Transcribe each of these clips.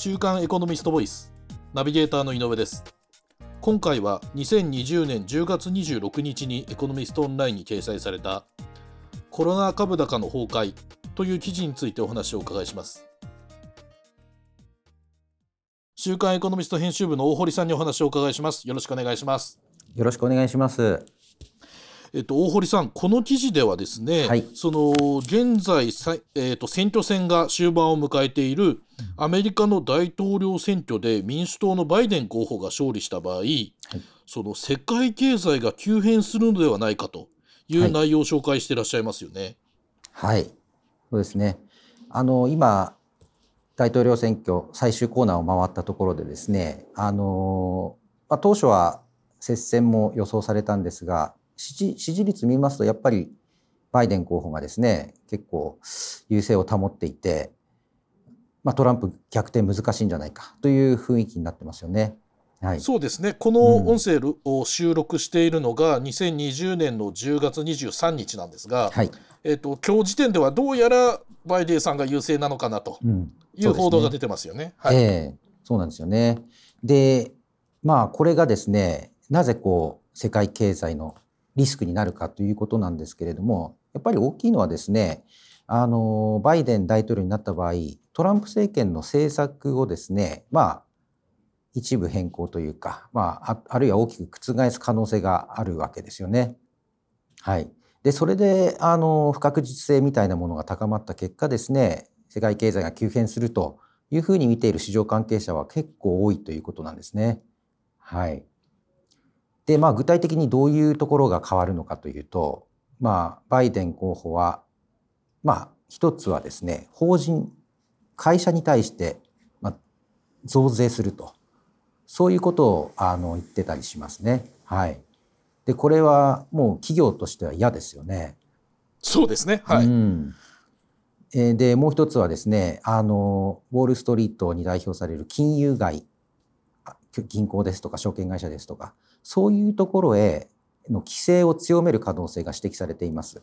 週刊エコノミストボイスナビゲーターの井上です。今回は2020年10月26日にエコノミストオンラインに掲載されたコロナ株高の崩壊という記事についてお話をお伺いします。週刊エコノミスト編集部の大堀さんにお話をお伺いします。よろしくお願いします。よろしくお願いします。えっと、大堀さん、この記事ではですね、はい、その現在、えっと、選挙戦が終盤を迎えているアメリカの大統領選挙で民主党のバイデン候補が勝利した場合、はい、その世界経済が急変するのではないかという内容を紹介していらっしゃいますよね。はい、はい、そうですね。あの今大統領選挙最終コーナーを回ったところでですねあの、まあ、当初は接戦も予想されたんですが支持率見ますとやっぱりバイデン候補がですね結構優勢を保っていて、まあ、トランプ逆転難しいんじゃないかという雰囲気になってますよね。はい、そうですね。この音声を収録しているのが2020年の10月23日なんですが、はい。えーと、今日時点ではどうやらバイデンさんが優勢なのかなという報道が出てますよね。はい、えー、そうなんですよね。でまあこれがですねなぜこう世界経済のリスクになるかということなんですけれどもやっぱり大きいのはですねあのバイデン大統領になった場合トランプ政権の政策をですねまあ一部変更というか、まあ、あるいは大きく覆す可能性があるわけですよね。はい、でそれであの不確実性みたいなものが高まった結果ですね世界経済が急変するというふうに見ている市場関係者は結構多いということなんですね。はい、で、まあ、具体的にどういうところが変わるのかというと、まあ、バイデン候補は、まあ、一つはですね、法人、会社に対して、まあ、増税すると。そういうことをあの言ってたりしますね。はい。で、これはもう企業としては嫌ですよね。そうですね。はい。うん、で、もう一つはですね、あの、ウォール・ストリートに代表される金融街、銀行ですとか証券会社ですとか、そういうところへの規制を強める可能性が指摘されています。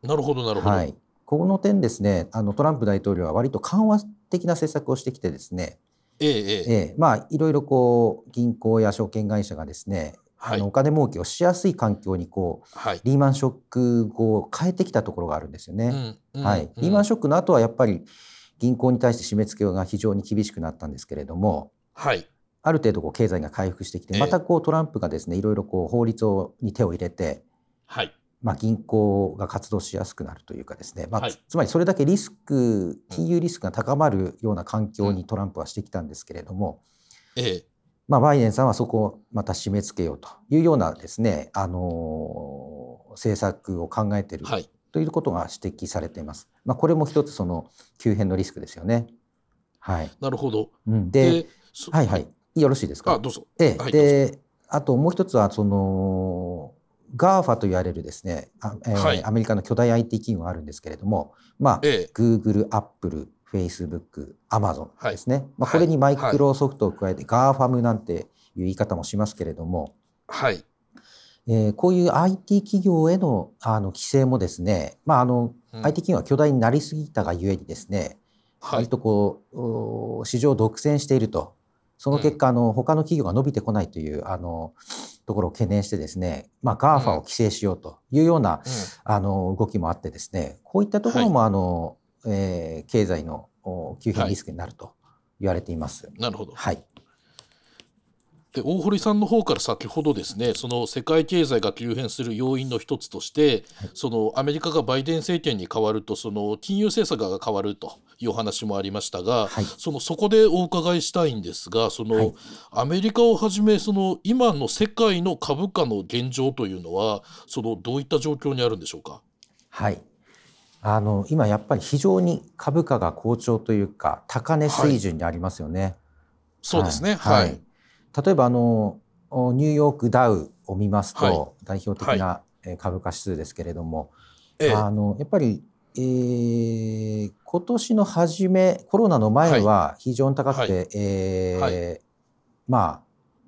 なるほどなるほど。はい、この点ですねあのトランプ大統領は割と緩和的な政策をしてきてですね、ええええ。まあいろいろこう銀行や証券会社がですねあのお金儲けをしやすい環境にこう、はい、リーマンショック後を変えてきたところがあるんですよね。うんうん、はい、リーマンショックの後はやっぱり銀行に対して締め付けが非常に厳しくなったんですけれども、はい、ある程度こう経済が回復してきて、またこうトランプがですねいろいろこう法律をに手を入れて、はい。まあ、銀行が活動しやすくなるというかですね、まあ、はい、つまりそれだけリスク金融リスクが高まるような環境にトランプはしてきたんですけれども、ええ。まあ、バイデンさんはそこをまた締め付けようというようなですね、あの政策を考えてい。る、ということが指摘されています。まあ、これも一つその急変のリスクですよね。はい、なるほど。うん、で、はいはい。よろしいですか？あどうぞ。ええ、はい、であともう一つはその GAFA と言われるですねあ、えーはい、アメリカの巨大 IT 企業があるんですけれども、まあ、ええ、Google、Apple、Facebook、Amazon ですね、はい、まあ、これにマイクロソフトを加えて GAFAM なんていう言い方もしますけれども、はい。えー、こういう IT 企業へのあの規制もですね、まああの、うん、IT 企業は巨大になりすぎたがゆえにですね、はい、割とこう市場を独占しているとその結果、あの他の企業が伸びてこないというあのところを懸念してですね、まあ、GAFA を規制しようというような、あの動きもあってですねこういったところもあの、えー、経済の急変リスクになると言われています。なるほど、はいで大堀さんの方から先ほどですねその世界経済が急変する要因の一つとして、はい、そのアメリカがバイデン政権に変わるとその金融政策が変わるというお話もありましたが、はい、そのそこでお伺いしたいんですがその、はい、アメリカをはじめその今の世界の株価の現状というのはそのどういった状況にあるんでしょうか？はい。あの今やっぱり非常に株価が好調というか高値水準にありますよね。そうですね、はい例えばあのニューヨークダウを見ますと、はい、代表的な株価指数ですけれども、はい、あのやっぱり、えー、今年の初めコロナの前は非常に高くて、はい、えー、まあ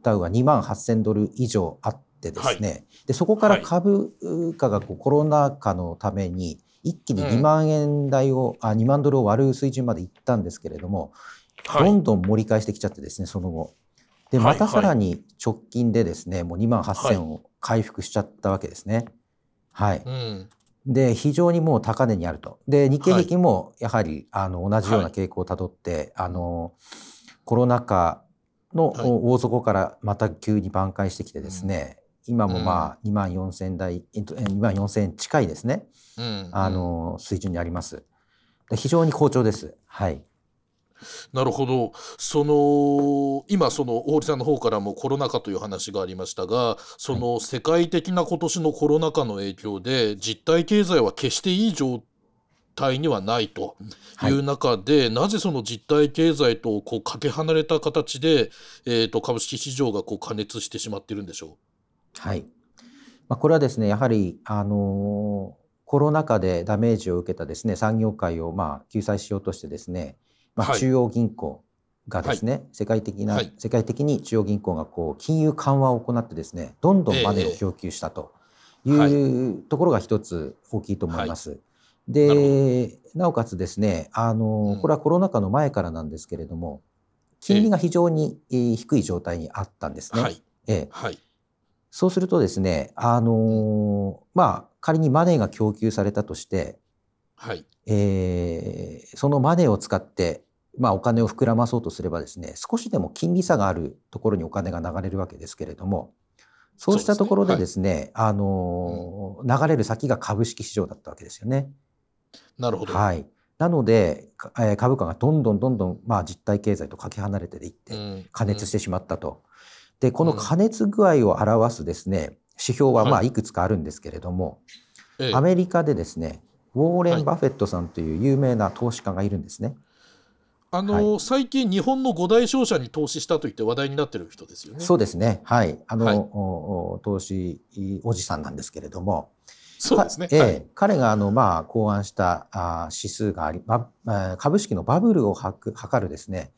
ダウは2万8,000ドル以上あってですね、でそこから株価がこうコロナ禍のために一気に2万円台を、うん、あ2万ドルを割る水準までいったんですけれどもはい。どんどん盛り返してきちゃってですね、その後。で、はいまたさらに直近でですね、もう2万8000を回復しちゃったわけですね。はい。うんで、非常にもう高値にあると。で、日経平均もやはり、あの同じような傾向をたどって、あのコロナ禍のはい大底からまた急に挽回してきてですね、今もまあ2万4000台、えっとえ2万4000近いですね、うんあの水準にあります。で非常に好調です。はい。なるほど。その今その大堀さんの方からもコロナ禍という話がありましたがその世界的な今年のコロナ禍の影響で実体経済は決していい状態にはないとい。う中で、なぜその実体経済とこうかけ離れた形で、えー、と株式市場がこう過熱してしまっているんでしょはい。まあ、これはですね、やはり、あのコロナ禍でダメージを受けたですね、産業界をまあ救済しようとしてですね、まあ、はい。中央銀行がですね、世界的な、はい。世界的に中央銀行がこう金融緩和を行ってですね、どんどんマネーええを供給したといはうところが一つ大きいと思います。なるで、なおかつですね、あのうん。これはコロナ禍の前からなんですけれども、金利が非常にえー低い状態にあったんですね。うはい。えい。そうするとですね、あのーまあ、仮にマネーが供給されたとして、はい。えーそのマネーを使って、まあ、お金を膨らまそうとすればですね、少しでも金利差があるところにお金が流れるわけですけれども、そうしたところでですね、あのー流れる先が株式市場だったわけですよね。なるほど、はい。なので、かえー株価がどんどんどんどん、まあ、実体経済とかけ離れていって、うん。加熱してしまったと。で、この加熱具合を表すですね、指標はまあはいいくつかあるんですけれども、ええ。アメリカでですね、ウォーレン・はい。バフェットさんという有名な投資家がいるんですね。あのは最近日本の五大商社に投資したと言って話題になってる人ですよね。そうですね。はい。あの、はい。投資おじさんなんですけれども、そうですね。かええはい。彼があの、まあ、考案したあ指数があり、バえー株式のバブルをはく測るですね、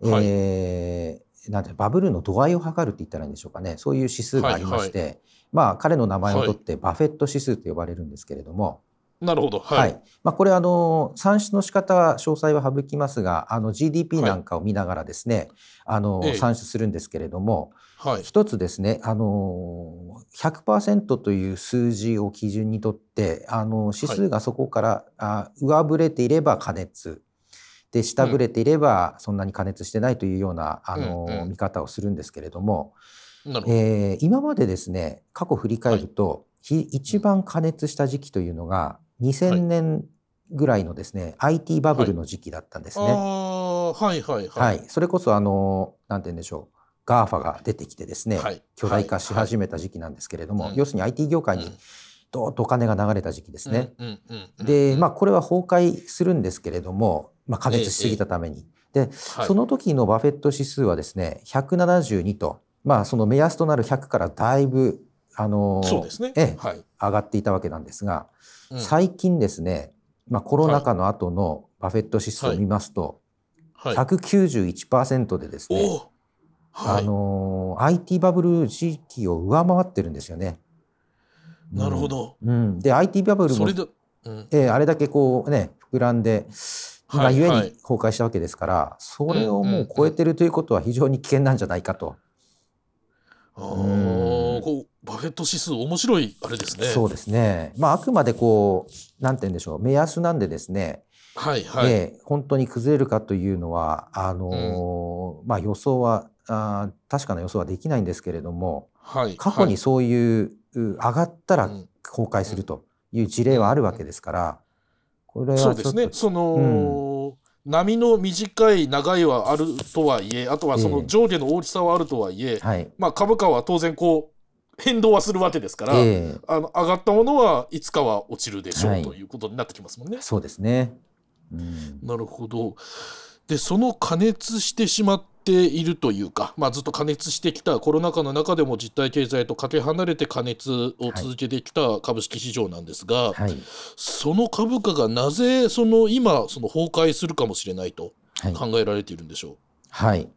はい。えーなんてバブルの度合いを測るって言ったらいいんでしょうかね、そういう指数がありまして、まあ、彼の名前を取ってバフェット指数と呼ばれるんですけれども、なるほど。はい。はい。まあ、これあの算出の仕方は詳細は省きますが、あの GDP なんかを見ながらですね、あのええ算出するんですけれども、はい。一つですね、あの100%という数字を基準にとって、あの指数がそこから、あ上振れていれば加熱。で下振れていればそんなに加熱してないというような、あのうんうん見方をするんですけれども、ど。えー今までですね過去振り返ると、ひ一番加熱した時期というのが2000年ぐらいのですね、IT バブルの時期だったんですあね。あ、はいはいははい。い。それこそあのなんて言うんでしょう。GAFA が出てきてですね、はい。巨大化し始めた時期なんですけれども、はい要するに IT 業界にうん。どーっとお金が流れた時期ですね。うんうんうんうん。で、まああ、これは崩壊するんですけれども、まあ、加熱しすぎたために。で、はい。その時のバフェット指数はですね、172と、まあその目安となる100からだいぶ、あのーそうですね。ええはい。上がっていたわけなんですが、うん最近ですね、まあコロナ禍の後のバフェット指数を見ますと、はい。191%でですね。はい。あのー IT バブル時期を上回ってるんですよね。なるほど。うん。うんで IT バブルもそれで、うん。えーあれだけこうね膨らんで、まあ、はいはいゆえに崩壊したわけですから、それをもう超えてるということは非常に危険なんじゃないかと。ああ、うんこうバフェット指数面白いあれですね。そうですね。まああくまでこうなんて言うんでしょう目安なんでですね、はいはい。えー本当に崩れるかというのはあのーまあ予想はあー確かな予想はできないんですけれども、はい。過去にそういう、う上がったらうん崩壊するという事例はあるわけですから、これはそうですね。その、波の短い長いはあるとはいえ、あとはそええの上下の大きさはあるとはいえ、はい。まあ株価は当然こう変動はするわけですから、ええあの上がったものはいつかは落ちるでしょう、はいということになってきますもんね。そうですね。うんなるほど。でその加熱してしまっているというか、まあ、ずっと加熱してきたコロナ禍の中でも実体経済とかけ離れて加熱を続けてきた株式市場なんですが、はい。その株価がなぜその今その崩壊するかもしれないとはい。考えられているんでしょはい。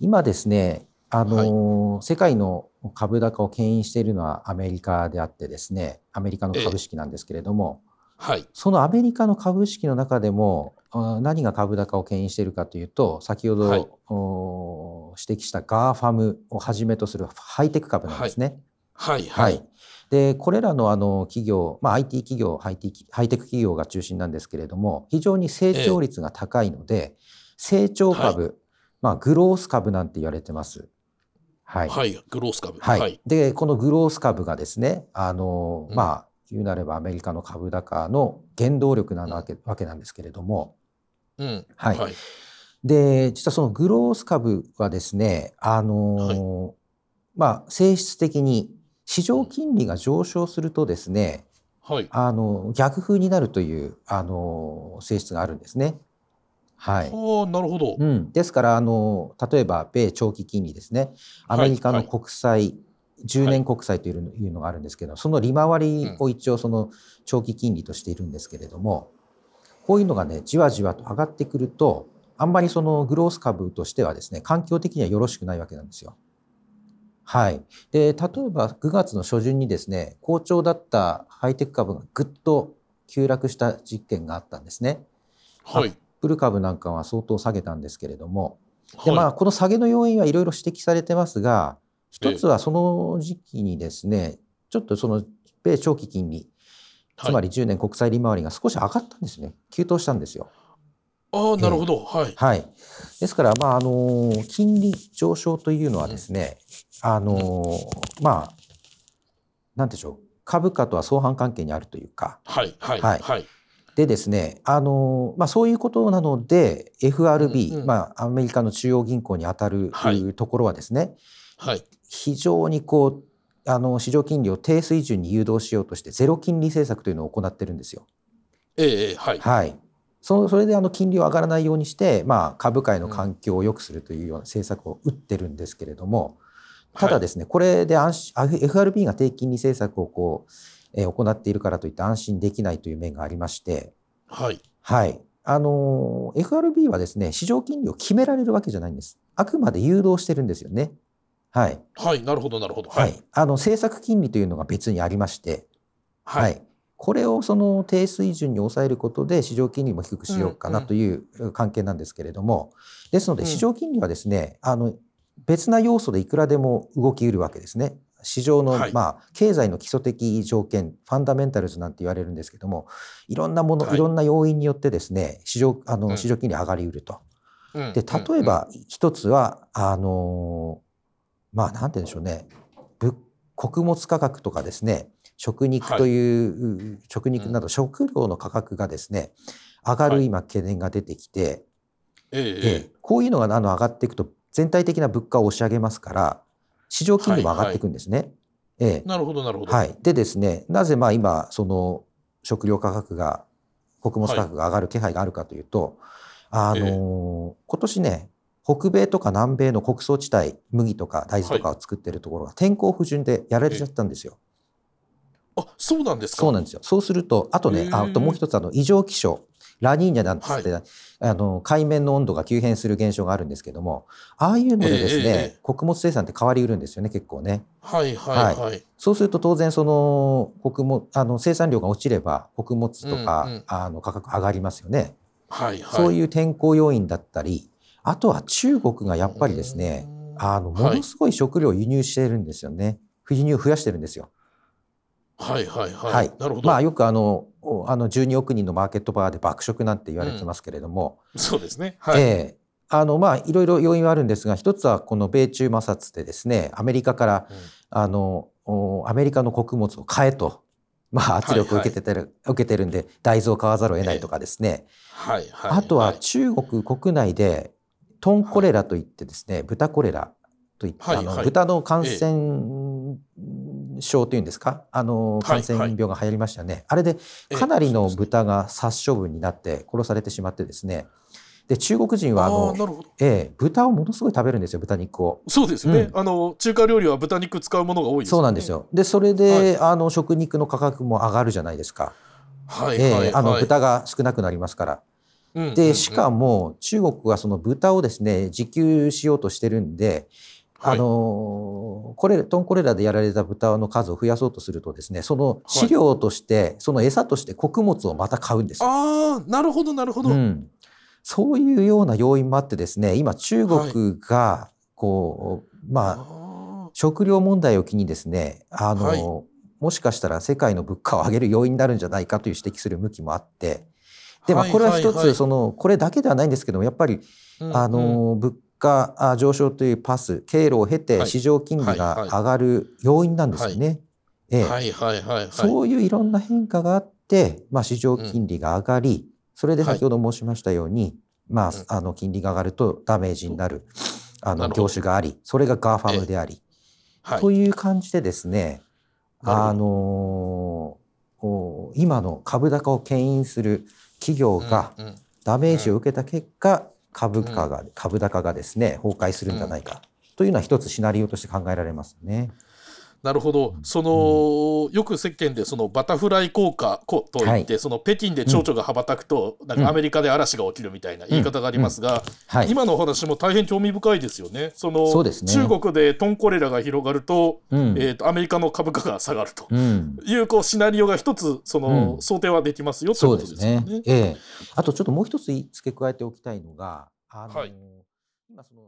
今ですね、あのー世界の株高を牽引しているのはアメリカであってですね、アメリカの株式なんですけれども、う。はい、そのアメリカの株式の中でも、あ何が株高を牽引しているかというと先ほど、はいお指摘した GAFAM をはじめとするハイテク株なんですね。はいははいい。でこれらのあの企業、まあ、IT 企業ハイテクハイテク企業が中心なんですけれども非常に成長率が高いので、成長株、まあ、グロース株なんて言われてます。はいはい。グロース株。はいはい。でこのグロース株がですねあの、うんまあ言うなればアメリカの株高の原動力なわけ,、わけなんですけれども、うん。はいはい。で実はそのグロース株はですねあの、まあ性質的に市場金利が上昇するとですねはい。あの逆風になるというあの性質があるんですね。はい。ああ、なるほどう。ん、ですからあの例えば米長期金利ですねアメリカの国債、10年国債というのいうのがあるんですけどその利回りを一応その長期金利としているんですけれどもこういうのがねじわじわと上がってくるとあんまりそのグロース株としてはですね環境的にはよろしくないわけなんですよ。はい、で例えば9月の初旬にですね好調だったハイテク株がぐっと急落した実験があったんですね。はい。プル株なんかは相当下げたんですけれども、ではいまあ、この下げの要因はいろいろ指摘されてますが、一つはその時期にですね、ちょっとその米長期金利、つまり10年国債利回りが少し上がったんですね。急騰したんですよ。ああ、なるほど。はい。はい。ですから、まあ、あの、金利上昇というのはですね、あの、まあ、なんでしょう、株価とは相反関係にあるというか、はい。はい。はいはい。でですね、あのまあ、そういうことなので FRB、うんうんまあ、アメリカの中央銀行にあたるはいところはですね、はい。非常にこうあの市場金利を低水準に誘導しようとしてゼロ金利政策というのを行ってるんですよ。ええええ、はい。はい、そそれであの金利を上がらないようにして、まあ、株価への環境を良くするというような政策を打ってるんですけれどもただですね、これで FRB が低金利政策をこう、えー行っているからといって安心できないという面がありまして、はい。はい。あの、FRB はですね、市場金利を決められるわけじゃないんです。あくまで誘導してるんですよね。はい。はい。なるほど、なるほど。は。い。あの、政策金利というのが別にありまして、は。はいい。これをその低水準に抑えることで市場金利も低くしようかなうんという関係なんですけれども、ですのでうん市場金利はですね、あの、別な要素でいくらでも動きうるわけですね。市場の、はい。まあ、経済の基礎的条件、ファンダメンタルズなんて言われるんですけども、いろんなもの、はい。いろんな要因によってですね、市場、あの、うん。市場金利上がりうると。うん。で、例え、ば一つは、あのーまあ、なんて言うんでしょうね、物穀物価格とかですね、食肉という、食肉など食料の価格がですね、上がはい。る今懸念が出てきて、うんえええ。でえ、こういうのがあの上がっていくと全体的な物価を押し上げますから、市場金利も上がっていくんですね。ええなるほど、なるほど。はい。でですね、なぜまあ今、その食料価格が、穀物価格が上がる気配があるかというと、あのええ今年ね、北米とか南米の穀倉地帯、麦とか大豆とかを作ってるところが天候不順でやられちゃったんですよ。あ、そうなんですか？そうなんですよ。そうすると、あとねあともう一つ、あの、異常気象。ラニーニャなんつって、あの、海面の温度が急変する現象があるんですけども、ああいうのでですね、ええええ穀物生産って変わりうるんですよね、結構ね。はい、はい、はい。そうすると当然その穀物あの生産量が落ちれば穀物とか、うんうんあの価格上がりますよね、はい、はい。そういう天候要因だったりあとは中国がやっぱりですねうんあのもはいのすごい食料を輸入してるんですよね、輸入を増やしてるんですよ。はい、はい、はい。はいなるほど。まあよくあのおあの12億人のマーケットパワーで爆食なんて言われてますけれども、そうですね。はい。ええ。あのまあいろいろ要因はあるんですが一つはこの米中摩擦でですねアメリカからうん。あのおアメリカの穀物を買えと、まあ、圧力を受けててる、受けてるんで大豆を買わざるを得ないとかですね、はい、はい。あとはい中国国内でトンコレラといってですね、豚コレラといって、あのはい。はい豚の感染症というんですか？あのはい感染病が流行りましたよね、あれでええかなりの豚が殺処分になって殺されてしまってですねで中国人はああの。ええ豚をものすごい食べるんですよ豚肉を。そうですね、うあの中華料理は豚肉使うものが多いですそうなんです。よ。で、それで、あの食肉の価格も上がるじゃないですか。はい、ええはい、あのはい豚が少なくなりますから。で、しかも中国はその豚をですね自給しようとしてるんで、あのこれトンコレラでやられた豚の数を増やそうとするとですねその飼料として、はい、その餌として穀物をまた買うんですああなるほどなるほど、うん、そういうような要因もあってですね今中国がこう、はい、まあ食料問題を機にですねあの、はい、もしかしたら世界の物価を上げる要因になるんじゃないかという指摘する向きもあって。でまあこれは一つそのこれだけではないんですけどもやっぱり、あの物価上昇というパス経路を経て市場金利が上がる要因なんですよね。そういういろんな変化があって、まあ、市場金利が上がり、それで先ほど申しましたように、まあ、あの金利が上がるとダメージになるあの業種がありそれが GAFAM であり、とい。う感じでですねあの今の株高を牽引する企業がダメージを受けた結果、株価が、株高がですね崩壊するんじゃないか。というのは一つシナリオとして考えられますね。なるほど、その、うん、よく世間でそのバタフライ効果といって、はい、その北京で蝶々が羽ばたくと、うん、なんかアメリカで嵐が起きるみたいな言い方がありますが、うんはい、今のお話も大変興味深いですよね。その、ね、中国でトンコレラが広がると,、えーと、アメリカの株価が下がるという,、こうシナリオが一つその、想定はできますよということですよね。ね。ええ、あとちょっともう一つ付け加えておきたいのがあの、はい、今その